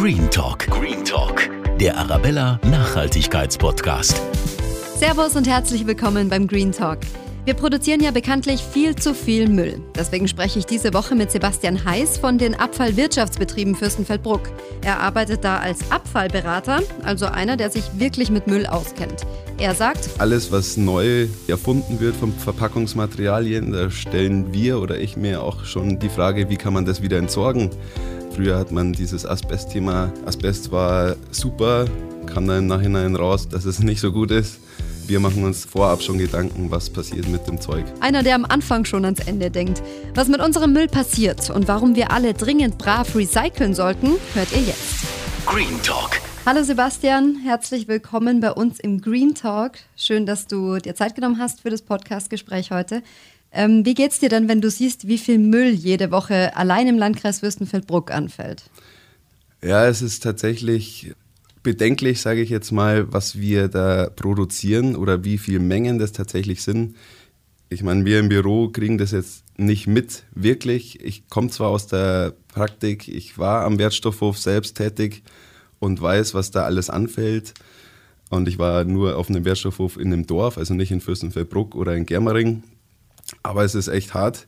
Green Talk. Green Talk. Der Arabella Nachhaltigkeitspodcast. Servus und herzlich willkommen beim Green Talk. Wir produzieren ja bekanntlich viel zu viel Müll. Deswegen spreche ich diese Woche mit Sebastian Heiß von den Abfallwirtschaftsbetrieben Fürstenfeldbruck. Er arbeitet da als Abfallberater, also einer, der sich wirklich mit Müll auskennt. Er sagt, alles, was neu erfunden wird von Verpackungsmaterialien, da stellen wir oder ich mir auch schon die Frage, wie kann man das wieder entsorgen? Früher hat man dieses Asbest-Thema. Asbest war super, kam dann im Nachhinein raus, dass es nicht so gut ist. Wir machen uns vorab schon Gedanken, was passiert mit dem Zeug. Einer, der am Anfang schon ans Ende denkt. Was mit unserem Müll passiert und warum wir alle dringend brav recyceln sollten, hört ihr jetzt. Green Talk. Hallo Sebastian, herzlich willkommen bei uns im Green Talk. Schön, dass du dir Zeit genommen hast für das Podcast-Gespräch heute. Ähm, wie geht's dir denn, wenn du siehst, wie viel Müll jede Woche allein im Landkreis Fürstenfeldbruck anfällt? Ja, es ist tatsächlich bedenklich, sage ich jetzt mal, was wir da produzieren oder wie viel Mengen das tatsächlich sind. Ich meine, wir im Büro kriegen das jetzt nicht mit, wirklich. Ich komme zwar aus der Praktik, ich war am Wertstoffhof selbst tätig und weiß, was da alles anfällt. Und ich war nur auf einem Wertstoffhof in einem Dorf, also nicht in Fürstenfeldbruck oder in Germering. Aber es ist echt hart.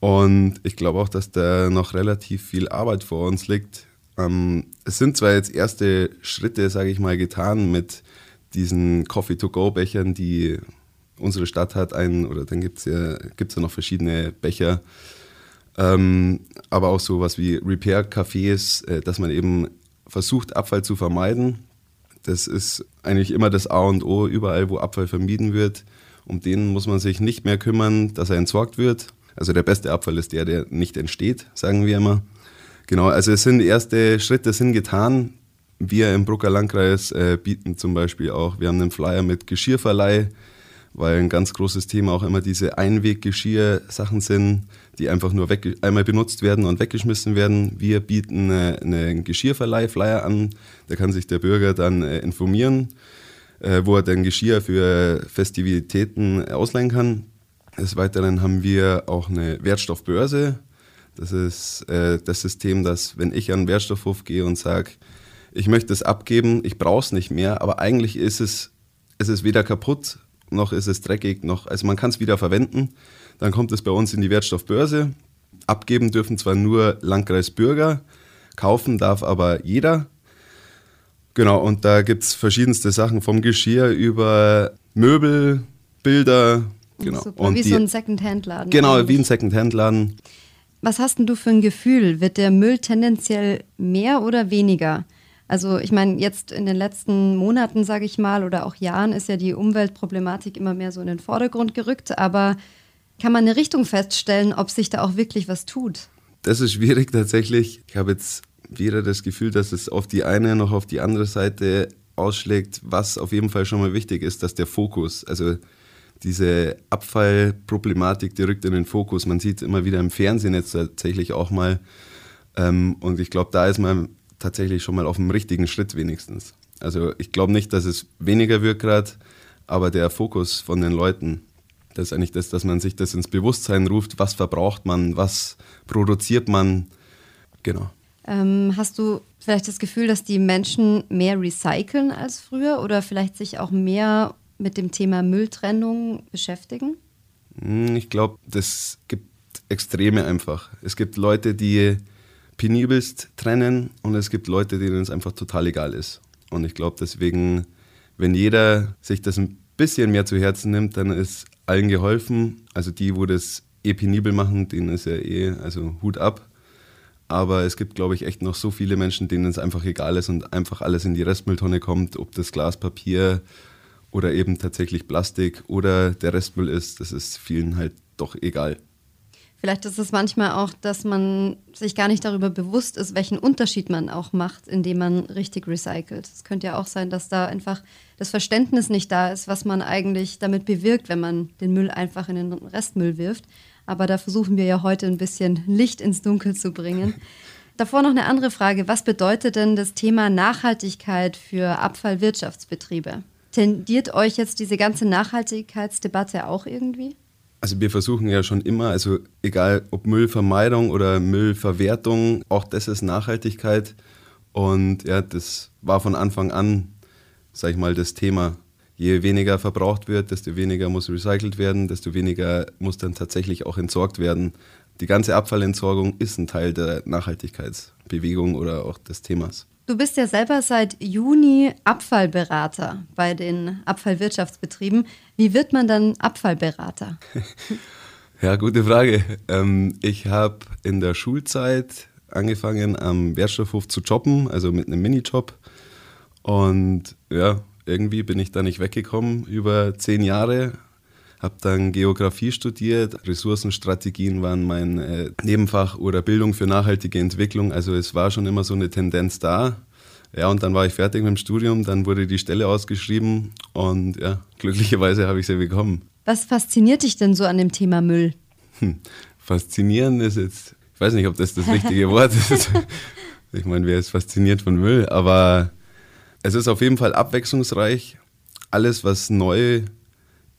Und ich glaube auch, dass da noch relativ viel Arbeit vor uns liegt. Ähm, es sind zwar jetzt erste Schritte, sage ich mal, getan mit diesen Coffee-to-go-Bechern, die unsere Stadt hat, einen, oder dann gibt es ja, gibt's ja noch verschiedene Becher, ähm, aber auch sowas wie Repair-Cafés, äh, dass man eben versucht, Abfall zu vermeiden. Das ist eigentlich immer das A und O, überall, wo Abfall vermieden wird. Um den muss man sich nicht mehr kümmern, dass er entsorgt wird. Also der beste Abfall ist der, der nicht entsteht, sagen wir immer. Genau, also es sind erste Schritte sind getan. Wir im Brucker Landkreis äh, bieten zum Beispiel auch, wir haben einen Flyer mit Geschirrverleih, weil ein ganz großes Thema auch immer diese Einweggeschirr-Sachen sind, die einfach nur einmal benutzt werden und weggeschmissen werden. Wir bieten äh, einen Geschirrverleih-Flyer an, da kann sich der Bürger dann äh, informieren äh, wo er dann Geschirr für Festivitäten ausleihen kann. Des Weiteren haben wir auch eine Wertstoffbörse. Das ist äh, das System, dass wenn ich an den Wertstoffhof gehe und sage, ich möchte es abgeben, ich brauche es nicht mehr, aber eigentlich ist es, es ist weder kaputt, noch ist es dreckig, noch, also man kann es wieder verwenden. Dann kommt es bei uns in die Wertstoffbörse. Abgeben dürfen zwar nur Landkreisbürger, kaufen darf aber jeder. Genau, und da gibt es verschiedenste Sachen, vom Geschirr über Möbel, Bilder. Genau. Super, und wie die, so ein Second-Hand-Laden. Genau, eigentlich. wie ein Second-Hand-Laden. Was hast denn du für ein Gefühl? Wird der Müll tendenziell mehr oder weniger? Also ich meine, jetzt in den letzten Monaten, sage ich mal, oder auch Jahren ist ja die Umweltproblematik immer mehr so in den Vordergrund gerückt, aber kann man eine Richtung feststellen, ob sich da auch wirklich was tut? Das ist schwierig tatsächlich. Ich habe jetzt weder das Gefühl, dass es auf die eine noch auf die andere Seite ausschlägt. Was auf jeden Fall schon mal wichtig ist, dass der Fokus, also diese Abfallproblematik, die rückt in den Fokus. Man sieht es immer wieder im Fernsehen jetzt tatsächlich auch mal. Ähm, und ich glaube, da ist man tatsächlich schon mal auf dem richtigen Schritt wenigstens. Also ich glaube nicht, dass es weniger wird gerade, aber der Fokus von den Leuten, das ist eigentlich das, dass man sich das ins Bewusstsein ruft, was verbraucht man, was produziert man. Genau. Ähm, hast du vielleicht das Gefühl, dass die Menschen mehr recyceln als früher oder vielleicht sich auch mehr mit dem Thema Mülltrennung beschäftigen? Hm, ich glaube, das gibt Extreme einfach. Es gibt Leute, die penibelst trennen und es gibt Leute, denen es einfach total egal ist. Und ich glaube deswegen, wenn jeder sich das ein bisschen mehr zu Herzen nimmt, dann ist allen geholfen. Also die, wo das eh penibel machen, denen ist ja eh, also Hut ab. Aber es gibt, glaube ich, echt noch so viele Menschen, denen es einfach egal ist und einfach alles in die Restmülltonne kommt, ob das Glas, Papier oder eben tatsächlich Plastik oder der Restmüll ist. Das ist vielen halt doch egal. Vielleicht ist es manchmal auch, dass man sich gar nicht darüber bewusst ist, welchen Unterschied man auch macht, indem man richtig recycelt. Es könnte ja auch sein, dass da einfach das Verständnis nicht da ist, was man eigentlich damit bewirkt, wenn man den Müll einfach in den Restmüll wirft. Aber da versuchen wir ja heute ein bisschen Licht ins Dunkel zu bringen. Davor noch eine andere Frage. Was bedeutet denn das Thema Nachhaltigkeit für Abfallwirtschaftsbetriebe? Tendiert euch jetzt diese ganze Nachhaltigkeitsdebatte auch irgendwie? Also wir versuchen ja schon immer, also egal ob Müllvermeidung oder Müllverwertung, auch das ist Nachhaltigkeit. Und ja, das war von Anfang an, sag ich mal, das Thema. Je weniger verbraucht wird, desto weniger muss recycelt werden, desto weniger muss dann tatsächlich auch entsorgt werden. Die ganze Abfallentsorgung ist ein Teil der Nachhaltigkeitsbewegung oder auch des Themas. Du bist ja selber seit Juni Abfallberater bei den Abfallwirtschaftsbetrieben. Wie wird man dann Abfallberater? ja, gute Frage. Ähm, ich habe in der Schulzeit angefangen, am Wertstoffhof zu jobben, also mit einem Minijob. Und ja, irgendwie bin ich da nicht weggekommen über zehn Jahre. Habe dann Geografie studiert, Ressourcenstrategien waren mein äh, Nebenfach oder Bildung für nachhaltige Entwicklung. Also es war schon immer so eine Tendenz da. Ja, und dann war ich fertig mit dem Studium, dann wurde die Stelle ausgeschrieben und ja, glücklicherweise habe ich sie bekommen. Was fasziniert dich denn so an dem Thema Müll? Hm, faszinieren ist jetzt, ich weiß nicht, ob das das richtige Wort ist. Ich meine, wer ist fasziniert von Müll? Aber es ist auf jeden Fall abwechslungsreich. Alles, was neu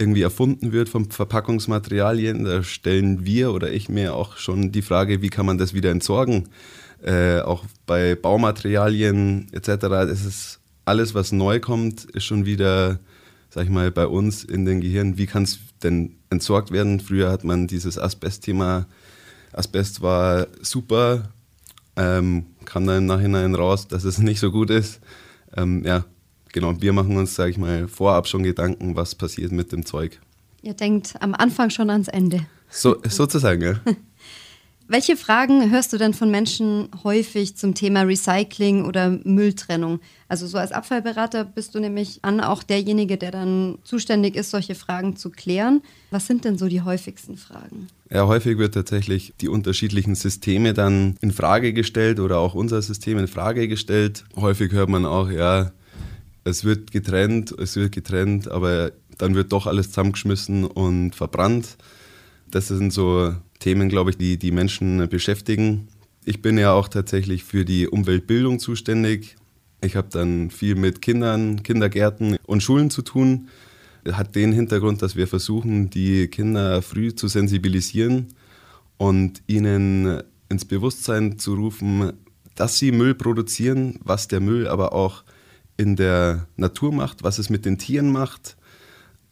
irgendwie erfunden wird von Verpackungsmaterialien, da stellen wir oder ich mir auch schon die Frage, wie kann man das wieder entsorgen? Äh, auch bei Baumaterialien etc. Das ist alles, was neu kommt, ist schon wieder, sag ich mal, bei uns in den Gehirn. Wie kann es denn entsorgt werden? Früher hat man dieses Asbest-Thema. Asbest war super, ähm, kam dann im Nachhinein raus, dass es nicht so gut ist. Ähm, ja, genau, wir machen uns, sage ich mal, vorab schon Gedanken, was passiert mit dem Zeug. Ihr denkt am Anfang schon ans Ende. So, sozusagen, ja. Welche Fragen hörst du denn von Menschen häufig zum Thema Recycling oder Mülltrennung? Also so als Abfallberater bist du nämlich an auch derjenige, der dann zuständig ist, solche Fragen zu klären. Was sind denn so die häufigsten Fragen? Ja, häufig wird tatsächlich die unterschiedlichen Systeme dann in Frage gestellt oder auch unser System in Frage gestellt. Häufig hört man auch, ja, es wird getrennt, es wird getrennt, aber dann wird doch alles zusammengeschmissen und verbrannt. Das sind so Themen, glaube ich, die die Menschen beschäftigen. Ich bin ja auch tatsächlich für die Umweltbildung zuständig. Ich habe dann viel mit Kindern, Kindergärten und Schulen zu tun. Hat den Hintergrund, dass wir versuchen, die Kinder früh zu sensibilisieren und ihnen ins Bewusstsein zu rufen, dass sie Müll produzieren, was der Müll aber auch in der Natur macht, was es mit den Tieren macht.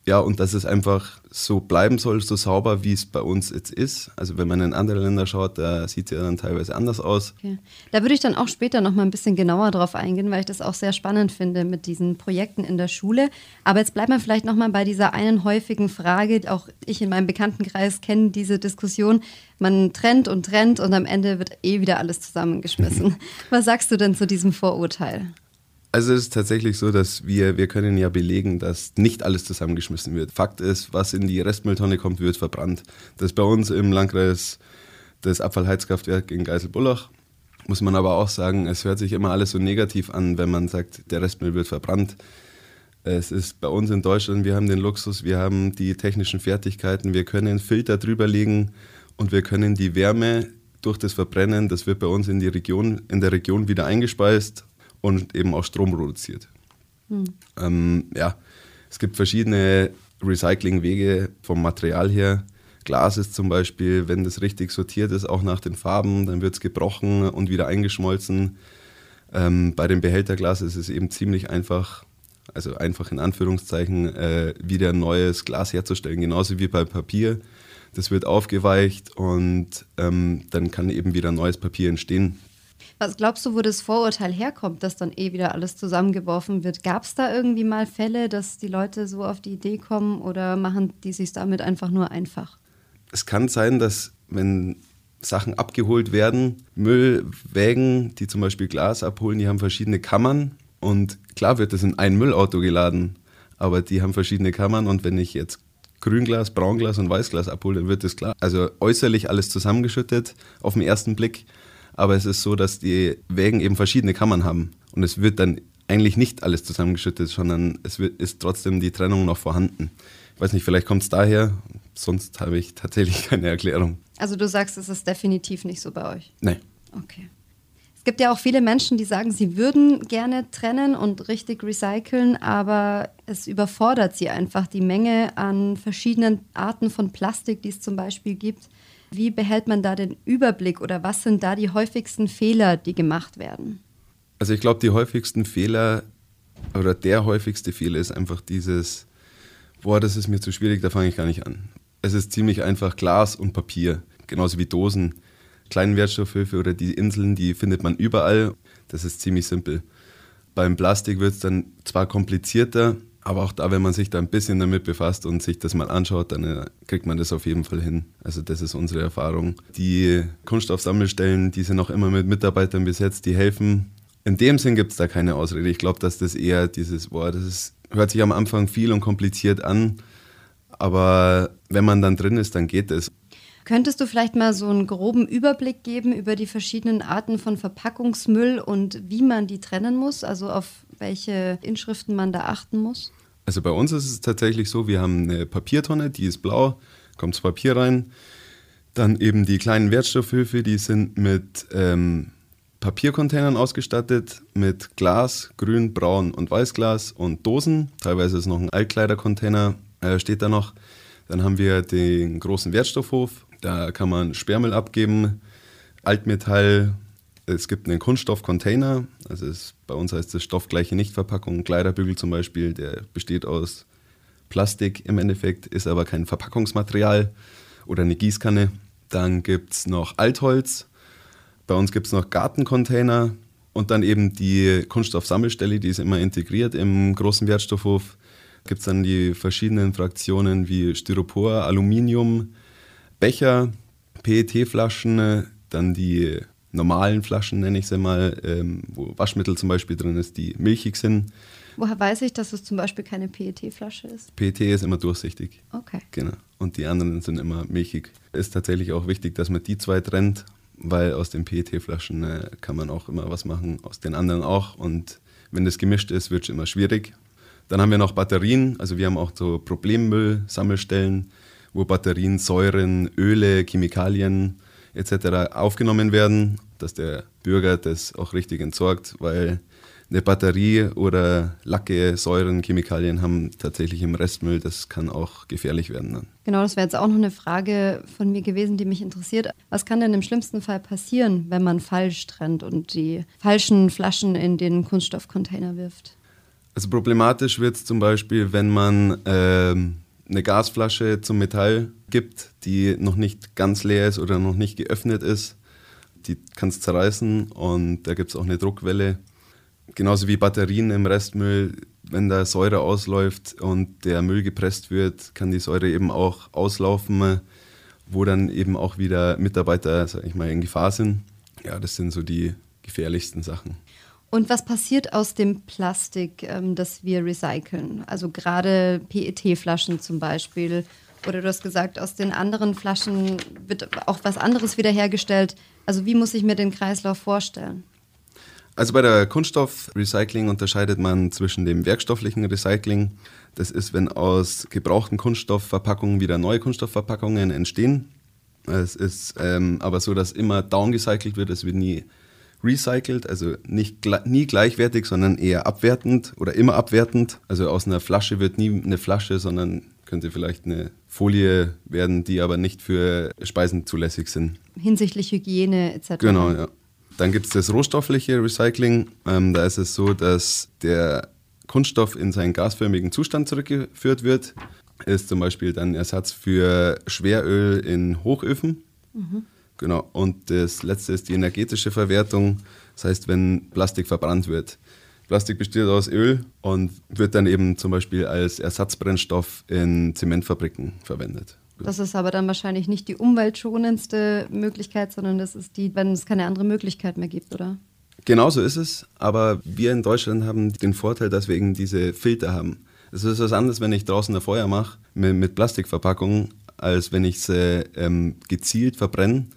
Ja, und dass es einfach so bleiben soll, so sauber, wie es bei uns jetzt ist. Also wenn man in andere Länder schaut, da sieht es ja dann teilweise anders aus. Okay. Da würde ich dann auch später noch mal ein bisschen genauer drauf eingehen, weil ich das auch sehr spannend finde mit diesen Projekten in der Schule. Aber jetzt bleibt man vielleicht noch mal bei dieser einen häufigen Frage. Auch ich in meinem Bekanntenkreis kenne diese Diskussion. Man trennt und trennt und am Ende wird eh wieder alles zusammengeschmissen. Was sagst du denn zu diesem Vorurteil? Also es ist tatsächlich so, dass wir, wir können ja belegen, dass nicht alles zusammengeschmissen wird. Fakt ist, was in die Restmülltonne kommt, wird verbrannt. Das ist bei uns im Landkreis das Abfallheizkraftwerk in Geiselbullach. Muss man aber auch sagen, es hört sich immer alles so negativ an, wenn man sagt, der Restmüll wird verbrannt. Es ist bei uns in Deutschland, wir haben den Luxus, wir haben die technischen Fertigkeiten, wir können Filter drüber legen und wir können die Wärme durch das Verbrennen, das wird bei uns in die Region, in der Region wieder eingespeist und eben auch Strom produziert. Hm. Ähm, ja, es gibt verschiedene Recyclingwege vom Material her. Glas ist zum Beispiel, wenn das richtig sortiert ist, auch nach den Farben, dann wird es gebrochen und wieder eingeschmolzen. Ähm, bei dem Behälterglas ist es eben ziemlich einfach, also einfach in Anführungszeichen, äh, wieder neues Glas herzustellen, genauso wie bei Papier. Das wird aufgeweicht und ähm, dann kann eben wieder neues Papier entstehen. Was glaubst du, wo das Vorurteil herkommt, dass dann eh wieder alles zusammengeworfen wird? Gab es da irgendwie mal Fälle, dass die Leute so auf die Idee kommen oder machen die sich damit einfach nur einfach? Es kann sein, dass wenn Sachen abgeholt werden, Müllwägen, die zum Beispiel Glas abholen, die haben verschiedene Kammern und klar wird das in ein Müllauto geladen, aber die haben verschiedene Kammern und wenn ich jetzt Grünglas, Braunglas und Weißglas abhole, dann wird das klar. Also äußerlich alles zusammengeschüttet auf den ersten Blick aber es ist so, dass die Wägen eben verschiedene Kammern haben und es wird dann eigentlich nicht alles zusammengeschüttet, sondern es wird, ist trotzdem die Trennung noch vorhanden. Ich weiß nicht, vielleicht kommt es daher, sonst habe ich tatsächlich keine Erklärung. Also du sagst, es ist definitiv nicht so bei euch? Nein. Okay. Es gibt ja auch viele Menschen, die sagen, sie würden gerne trennen und richtig recyceln, aber es überfordert sie einfach die Menge an verschiedenen Arten von Plastik, die es zum Beispiel gibt. Wie behält man da den Überblick oder was sind da die häufigsten Fehler, die gemacht werden? Also ich glaube, die häufigsten Fehler oder der häufigste Fehler ist einfach dieses, boah, das ist mir zu schwierig, da fange ich gar nicht an. Es ist ziemlich einfach Glas und Papier, genauso wie Dosen. Kleinen Wertstoffhöfe oder die Inseln, die findet man überall. Das ist ziemlich simpel. Beim Plastik wird es dann zwar komplizierter, aber auch da, wenn man sich da ein bisschen damit befasst und sich das mal anschaut, dann äh, kriegt man das auf jeden Fall hin. Also das ist unsere Erfahrung. Die Kunststoffsammelstellen, die sind auch immer mit Mitarbeitern besetzt, die helfen. In dem Sinn gibt es da keine Ausrede. Ich glaube, dass das eher dieses, Wort das ist, hört sich am Anfang viel und kompliziert an, aber wenn man dann drin ist, dann geht es. Könntest du vielleicht mal so einen groben Überblick geben über die verschiedenen Arten von Verpackungsmüll und wie man die trennen muss? Also auf welche Inschriften man da achten muss? Also bei uns ist es tatsächlich so, wir haben eine Papiertonne, die ist blau, kommt das Papier rein. Dann eben die kleinen Wertstoffhöfe, die sind mit ähm, Papiercontainern ausgestattet, mit Glas, Grün, Braun und Weißglas und Dosen. Teilweise ist noch ein Altkleidercontainer, äh, steht da noch. Dann haben wir den großen Wertstoffhof, da kann man Sperrmüll abgeben, Altmetall, es gibt einen Kunststoffcontainer, also es, bei uns heißt es stoffgleiche Nichtverpackung, Kleiderbügel zum Beispiel, der besteht aus Plastik im Endeffekt, ist aber kein Verpackungsmaterial oder eine Gießkanne. Dann gibt es noch Altholz, bei uns gibt es noch Gartencontainer und dann eben die Kunststoffsammelstelle, die ist immer integriert im großen Wertstoffhof. Gibt es dann die verschiedenen Fraktionen wie Styropor, Aluminium, Becher, PET-Flaschen, dann die normalen Flaschen, nenne ich sie mal, ähm, wo Waschmittel zum Beispiel drin ist, die milchig sind. Woher weiß ich, dass es zum Beispiel keine PET-Flasche ist? PET ist immer durchsichtig. Okay. Genau. Und die anderen sind immer milchig. Ist tatsächlich auch wichtig, dass man die zwei trennt, weil aus den PET-Flaschen äh, kann man auch immer was machen, aus den anderen auch. Und wenn das gemischt ist, wird es immer schwierig. Dann haben wir noch Batterien, also wir haben auch so Problemmüll-Sammelstellen, wo Batterien, Säuren, Öle, Chemikalien etc. aufgenommen werden, dass der Bürger das auch richtig entsorgt, weil eine Batterie oder Lacke, Säuren, Chemikalien haben tatsächlich im Restmüll, das kann auch gefährlich werden. Dann. Genau, das wäre jetzt auch noch eine Frage von mir gewesen, die mich interessiert. Was kann denn im schlimmsten Fall passieren, wenn man falsch trennt und die falschen Flaschen in den Kunststoffcontainer wirft? Also problematisch wird es zum Beispiel, wenn man ähm, eine Gasflasche zum Metall gibt, die noch nicht ganz leer ist oder noch nicht geöffnet ist. Die kann es zerreißen und da gibt es auch eine Druckwelle. Genauso wie Batterien im Restmüll, wenn da Säure ausläuft und der Müll gepresst wird, kann die Säure eben auch auslaufen, wo dann eben auch wieder Mitarbeiter, sag ich mal, in Gefahr sind. Ja, das sind so die gefährlichsten Sachen. Und was passiert aus dem Plastik, ähm, das wir recyceln? Also gerade PET-Flaschen zum Beispiel. Oder du hast gesagt, aus den anderen Flaschen wird auch was anderes wiederhergestellt. Also wie muss ich mir den Kreislauf vorstellen? Also bei der Kunststoffrecycling unterscheidet man zwischen dem werkstofflichen Recycling. Das ist, wenn aus gebrauchten Kunststoffverpackungen wieder neue Kunststoffverpackungen entstehen. Es ist ähm, aber so, dass immer downgecycelt wird. Es wird nie recycelt, also nicht nie gleichwertig, sondern eher abwertend oder immer abwertend. Also aus einer Flasche wird nie eine Flasche, sondern könnte vielleicht eine Folie werden, die aber nicht für Speisen zulässig sind. Hinsichtlich Hygiene etc. Genau, ja. Dann gibt es das rohstoffliche Recycling. Ähm, da ist es so, dass der Kunststoff in seinen gasförmigen Zustand zurückgeführt wird. Ist zum Beispiel dann Ersatz für Schweröl in Hochöfen. Mhm. Genau. Und das letzte ist die energetische Verwertung. Das heißt, wenn Plastik verbrannt wird. Plastik besteht aus Öl und wird dann eben zum Beispiel als Ersatzbrennstoff in Zementfabriken verwendet. Das ist aber dann wahrscheinlich nicht die umweltschonendste Möglichkeit, sondern das ist die, wenn es keine andere Möglichkeit mehr gibt, oder? Genau so ist es. Aber wir in Deutschland haben den Vorteil, dass wir eben diese Filter haben. Es ist was anderes, wenn ich draußen ein Feuer mache mit, mit Plastikverpackungen, als wenn ich sie ähm, gezielt verbrenne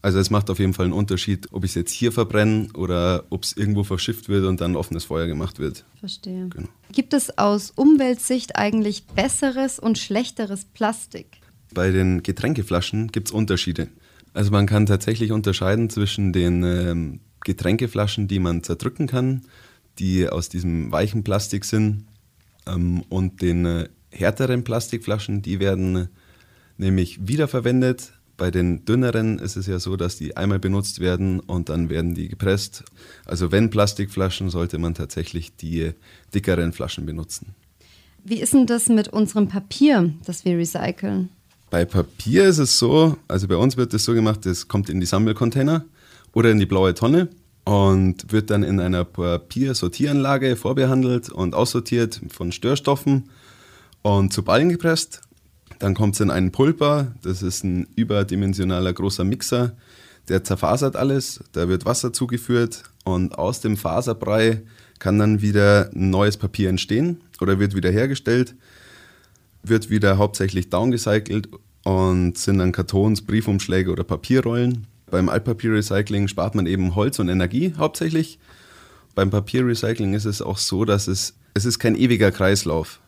also es macht auf jeden Fall einen Unterschied, ob ich es jetzt hier verbrenne oder ob es irgendwo verschifft wird und dann offenes Feuer gemacht wird. Verstehe. Genau. Gibt es aus Umweltsicht eigentlich besseres und schlechteres Plastik? Bei den Getränkeflaschen gibt es Unterschiede. Also man kann tatsächlich unterscheiden zwischen den ähm, Getränkeflaschen, die man zerdrücken kann, die aus diesem weichen Plastik sind, ähm, und den äh, härteren Plastikflaschen, die werden nämlich wiederverwendet Bei den dünneren ist es ja so, dass die einmal benutzt werden und dann werden die gepresst. Also wenn Plastikflaschen, sollte man tatsächlich die dickeren Flaschen benutzen. Wie ist denn das mit unserem Papier, das wir recyceln? Bei Papier ist es so, also bei uns wird es so gemacht, es kommt in die Sammelcontainer oder in die blaue Tonne und wird dann in einer Papiersortieranlage vorbehandelt und aussortiert von Störstoffen und zu Ballen gepresst. Dann kommt es in einen Pulper, das ist ein überdimensionaler großer Mixer, der zerfasert alles, da wird Wasser zugeführt und aus dem Faserbrei kann dann wieder neues Papier entstehen oder wird wieder hergestellt, wird wieder hauptsächlich downgecycelt und sind dann Kartons, Briefumschläge oder Papierrollen. Beim Altpapierrecycling spart man eben Holz und Energie hauptsächlich. Beim Papierrecycling ist es auch so, dass es, es ist kein ewiger Kreislauf.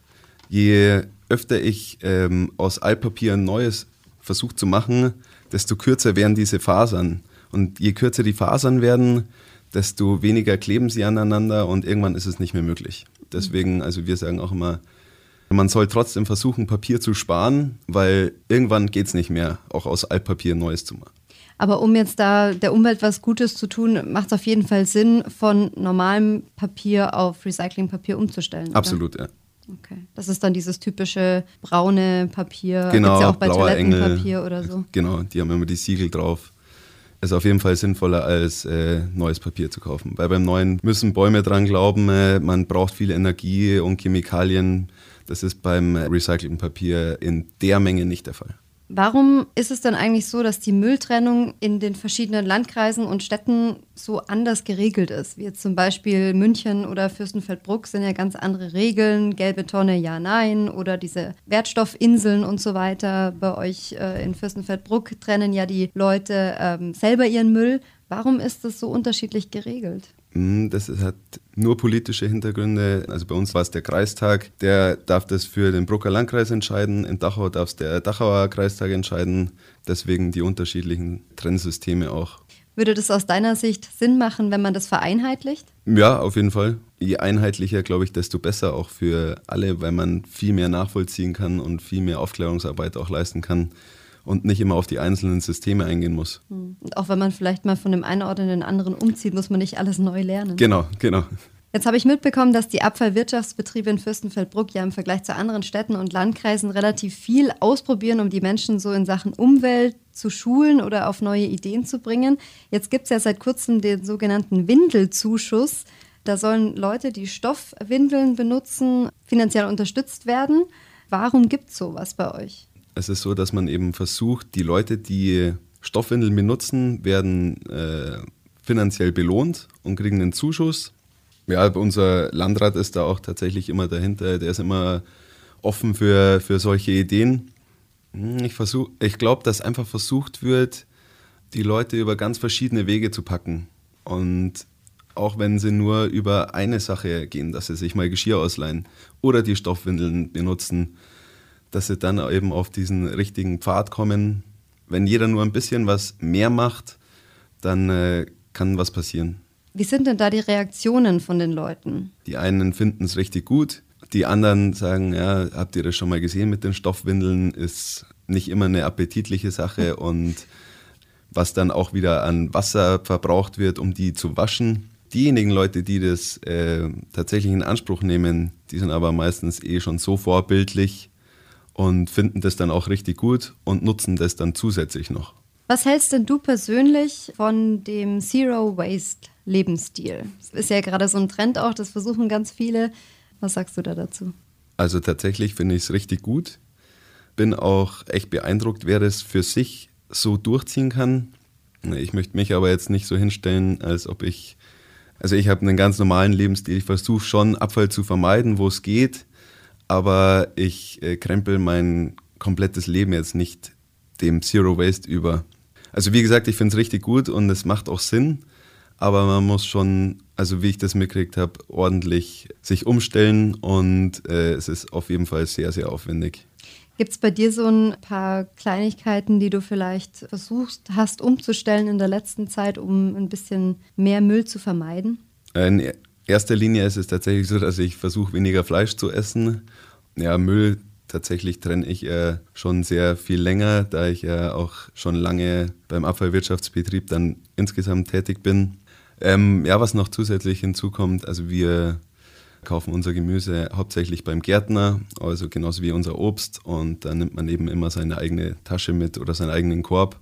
Je öfter ich ähm, aus Altpapier ein neues versuche zu machen, desto kürzer werden diese Fasern. Und je kürzer die Fasern werden, desto weniger kleben sie aneinander und irgendwann ist es nicht mehr möglich. Deswegen, also wir sagen auch immer, man soll trotzdem versuchen, Papier zu sparen, weil irgendwann geht es nicht mehr, auch aus Altpapier Neues zu machen. Aber um jetzt da der Umwelt was Gutes zu tun, macht es auf jeden Fall Sinn, von normalem Papier auf Recyclingpapier umzustellen. Absolut, oder? ja. Okay. Das ist dann dieses typische braune Papier. Genau, Gibt's ja auch bei blauer Toilettenpapier Engel. oder so. Genau, die haben immer die Siegel drauf. Ist auf jeden Fall sinnvoller als äh, neues Papier zu kaufen. Weil beim neuen müssen Bäume dran glauben, äh, man braucht viel Energie und Chemikalien. Das ist beim recycelten Papier in der Menge nicht der Fall. Warum ist es denn eigentlich so, dass die Mülltrennung in den verschiedenen Landkreisen und Städten so anders geregelt ist? Wie jetzt zum Beispiel München oder Fürstenfeldbruck sind ja ganz andere Regeln. Gelbe Tonne, ja, nein. Oder diese Wertstoffinseln und so weiter. Bei euch äh, in Fürstenfeldbruck trennen ja die Leute ähm, selber ihren Müll. Warum ist das so unterschiedlich geregelt? Hm, Das hat nur politische Hintergründe. Also bei uns war es der Kreistag, der darf das für den Brucker Landkreis entscheiden. In Dachau darf es der Dachauer Kreistag entscheiden. Deswegen die unterschiedlichen Trennsysteme auch. Würde das aus deiner Sicht Sinn machen, wenn man das vereinheitlicht? Ja, auf jeden Fall. Je einheitlicher, glaube ich, desto besser auch für alle, weil man viel mehr nachvollziehen kann und viel mehr Aufklärungsarbeit auch leisten kann und nicht immer auf die einzelnen Systeme eingehen muss. Und auch wenn man vielleicht mal von dem einen Ort in den anderen umzieht, muss man nicht alles neu lernen. Genau, genau. Jetzt habe ich mitbekommen, dass die Abfallwirtschaftsbetriebe in Fürstenfeldbruck ja im Vergleich zu anderen Städten und Landkreisen relativ viel ausprobieren, um die Menschen so in Sachen Umwelt zu schulen oder auf neue Ideen zu bringen. Jetzt gibt es ja seit kurzem den sogenannten Windelzuschuss. Da sollen Leute, die Stoffwindeln benutzen, finanziell unterstützt werden. Warum gibt es sowas bei euch? Es ist so, dass man eben versucht, die Leute, die Stoffwindeln benutzen, werden äh, finanziell belohnt und kriegen einen Zuschuss. Ja, unser Landrat ist da auch tatsächlich immer dahinter. Der ist immer offen für, für solche Ideen. Hm, Ich, ich glaube, dass einfach versucht wird, die Leute über ganz verschiedene Wege zu packen. Und auch wenn sie nur über eine Sache gehen, dass sie sich mal Geschirr ausleihen oder die Stoffwindeln benutzen, dass sie dann eben auf diesen richtigen Pfad kommen. Wenn jeder nur ein bisschen was mehr macht, dann äh, kann was passieren. Wie sind denn da die Reaktionen von den Leuten? Die einen finden es richtig gut, die anderen sagen, ja, habt ihr das schon mal gesehen mit den Stoffwindeln, ist nicht immer eine appetitliche Sache und was dann auch wieder an Wasser verbraucht wird, um die zu waschen. Diejenigen Leute, die das äh, tatsächlich in Anspruch nehmen, die sind aber meistens eh schon so vorbildlich und finden das dann auch richtig gut und nutzen das dann zusätzlich noch. Was hältst denn du persönlich von dem Zero Waste Lebensstil? Das ist ja gerade so ein Trend auch, das versuchen ganz viele. Was sagst du da dazu? Also tatsächlich finde ich es richtig gut. Bin auch echt beeindruckt, wer das für sich so durchziehen kann. Ich möchte mich aber jetzt nicht so hinstellen, als ob ich, also ich habe einen ganz normalen Lebensstil. Ich versuche schon Abfall zu vermeiden, wo es geht, aber ich äh, krempel mein komplettes Leben jetzt nicht dem Zero Waste über. Also wie gesagt, ich finde es richtig gut und es macht auch Sinn, aber man muss schon, also wie ich das mitgekriegt habe, ordentlich sich umstellen und äh, es ist auf jeden Fall sehr, sehr aufwendig. Gibt es bei dir so ein paar Kleinigkeiten, die du vielleicht versucht hast umzustellen in der letzten Zeit, um ein bisschen mehr Müll zu vermeiden? In erster Linie ist es tatsächlich so, dass ich versuche, weniger Fleisch zu essen. Ja, Müll Tatsächlich trenne ich äh, schon sehr viel länger, da ich ja auch schon lange beim Abfallwirtschaftsbetrieb dann insgesamt tätig bin. Ähm, ja, was noch zusätzlich hinzukommt, also wir kaufen unser Gemüse hauptsächlich beim Gärtner, also genauso wie unser Obst. Und da nimmt man eben immer seine eigene Tasche mit oder seinen eigenen Korb.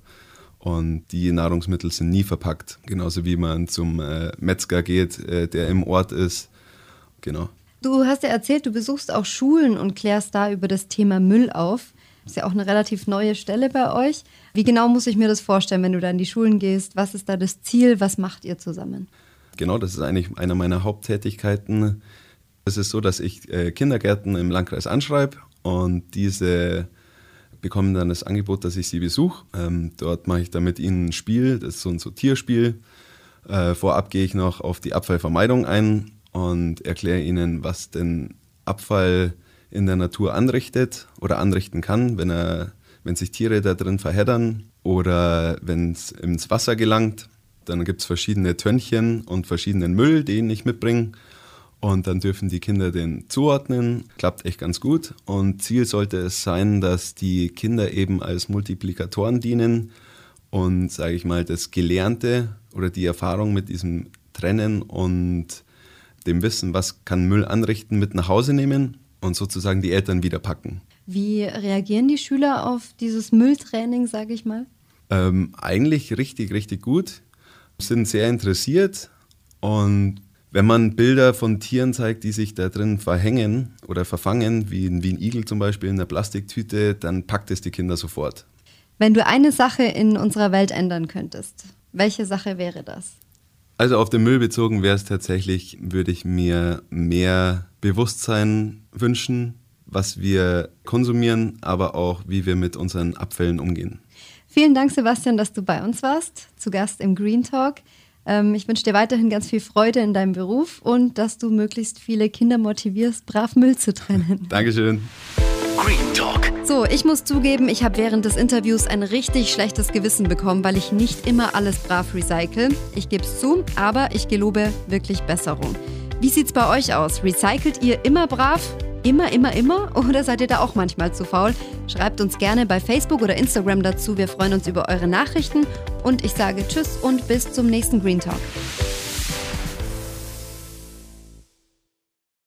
Und die Nahrungsmittel sind nie verpackt. Genauso wie man zum äh, Metzger geht, äh, der im Ort ist. Genau. Du hast ja erzählt, du besuchst auch Schulen und klärst da über das Thema Müll auf. Das ist ja auch eine relativ neue Stelle bei euch. Wie genau muss ich mir das vorstellen, wenn du da in die Schulen gehst? Was ist da das Ziel? Was macht ihr zusammen? Genau, das ist eigentlich eine meiner Haupttätigkeiten. Es ist so, dass ich äh, Kindergärten im Landkreis anschreibe und diese bekommen dann das Angebot, dass ich sie besuche. Ähm, dort mache ich dann mit ihnen ein Spiel, das ist so ein Sortierspiel. Äh, vorab gehe ich noch auf die Abfallvermeidung ein und erkläre ihnen, was denn Abfall in der Natur anrichtet oder anrichten kann, wenn, er, wenn sich Tiere da drin verheddern oder wenn es ins Wasser gelangt. Dann gibt es verschiedene Tönnchen und verschiedenen Müll, den ich mitbringe. Und dann dürfen die Kinder den zuordnen. Klappt echt ganz gut. Und Ziel sollte es sein, dass die Kinder eben als Multiplikatoren dienen und, sage ich mal, das Gelernte oder die Erfahrung mit diesem Trennen und dem Wissen, was kann Müll anrichten, mit nach Hause nehmen und sozusagen die Eltern wieder packen. Wie reagieren die Schüler auf dieses Mülltraining, sage ich mal? Ähm, eigentlich richtig, richtig gut. Sind sehr interessiert und wenn man Bilder von Tieren zeigt, die sich da drin verhängen oder verfangen, wie, wie ein Igel zum Beispiel in einer Plastiktüte, dann packt es die Kinder sofort. Wenn du eine Sache in unserer Welt ändern könntest, welche Sache wäre das? Also auf den Müll bezogen wäre es tatsächlich, würde ich mir mehr Bewusstsein wünschen, was wir konsumieren, aber auch wie wir mit unseren Abfällen umgehen. Vielen Dank, Sebastian, dass du bei uns warst, zu Gast im Green Talk. Ähm, ich wünsche dir weiterhin ganz viel Freude in deinem Beruf und dass du möglichst viele Kinder motivierst, brav Müll zu trennen. Dankeschön. Green Talk. So, ich muss zugeben, ich habe während des Interviews ein richtig schlechtes Gewissen bekommen, weil ich nicht immer alles brav recycle. Ich gebe es zu, aber ich gelobe wirklich Besserung. Wie sieht's bei euch aus? Recycelt ihr immer brav? Immer, immer, immer? Oder seid ihr da auch manchmal zu faul? Schreibt uns gerne bei Facebook oder Instagram dazu. Wir freuen uns über eure Nachrichten. Und ich sage Tschüss und bis zum nächsten Green Talk.